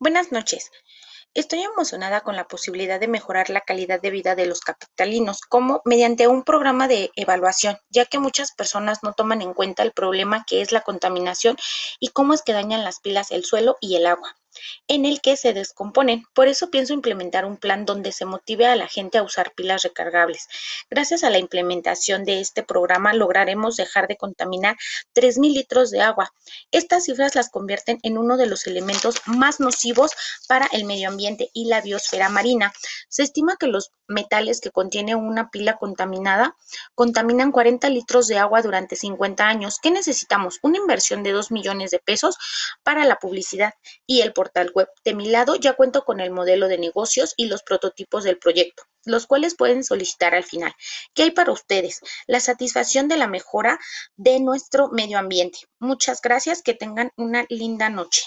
Buenas noches. Estoy emocionada con la posibilidad de mejorar la calidad de vida de los capitalinos, como mediante un programa de evaluación, ya que muchas personas no toman en cuenta el problema que es la contaminación y cómo es que dañan las pilas el suelo y el agua en el que se descomponen. Por eso pienso implementar un plan donde se motive a la gente a usar pilas recargables. Gracias a la implementación de este programa lograremos dejar de contaminar 3.000 litros de agua. Estas cifras las convierten en uno de los elementos más nocivos para el medio ambiente y la biosfera marina. Se estima que los metales que contiene una pila contaminada contaminan 40 litros de agua durante 50 años. ¿Qué necesitamos? Una inversión de 2 millones de pesos para la publicidad y el portal web. De mi lado ya cuento con el modelo de negocios y los prototipos del proyecto, los cuales pueden solicitar al final. ¿Qué hay para ustedes? La satisfacción de la mejora de nuestro medio ambiente. Muchas gracias, que tengan una linda noche.